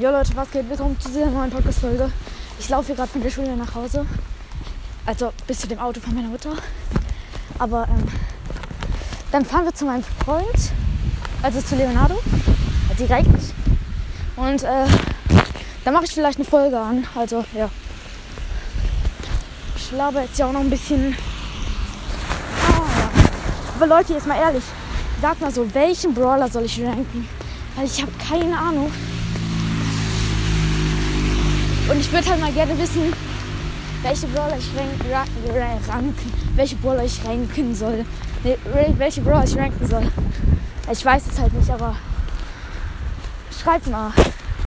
Jo Leute, was geht? Willkommen zu dieser neuen Podcast-Folge. Ich laufe hier gerade von der Schule nach Hause. Also bis zu dem Auto von meiner Mutter. Aber ähm, dann fahren wir zu meinem Freund, also zu Leonardo, direkt. Und äh, dann mache ich vielleicht eine Folge an. Also ja. Ich laber jetzt ja auch noch ein bisschen. Ah. Aber Leute, jetzt mal ehrlich. Sag mal so, welchen Brawler soll ich ranken? Weil ich habe keine Ahnung. Und ich würde halt mal gerne wissen, welche Brawler ich rank, rank, ranken, welche Brawler ich ranken soll. Nee, welche Brawler ich ranken soll. Ich weiß es halt nicht, aber schreibt mal.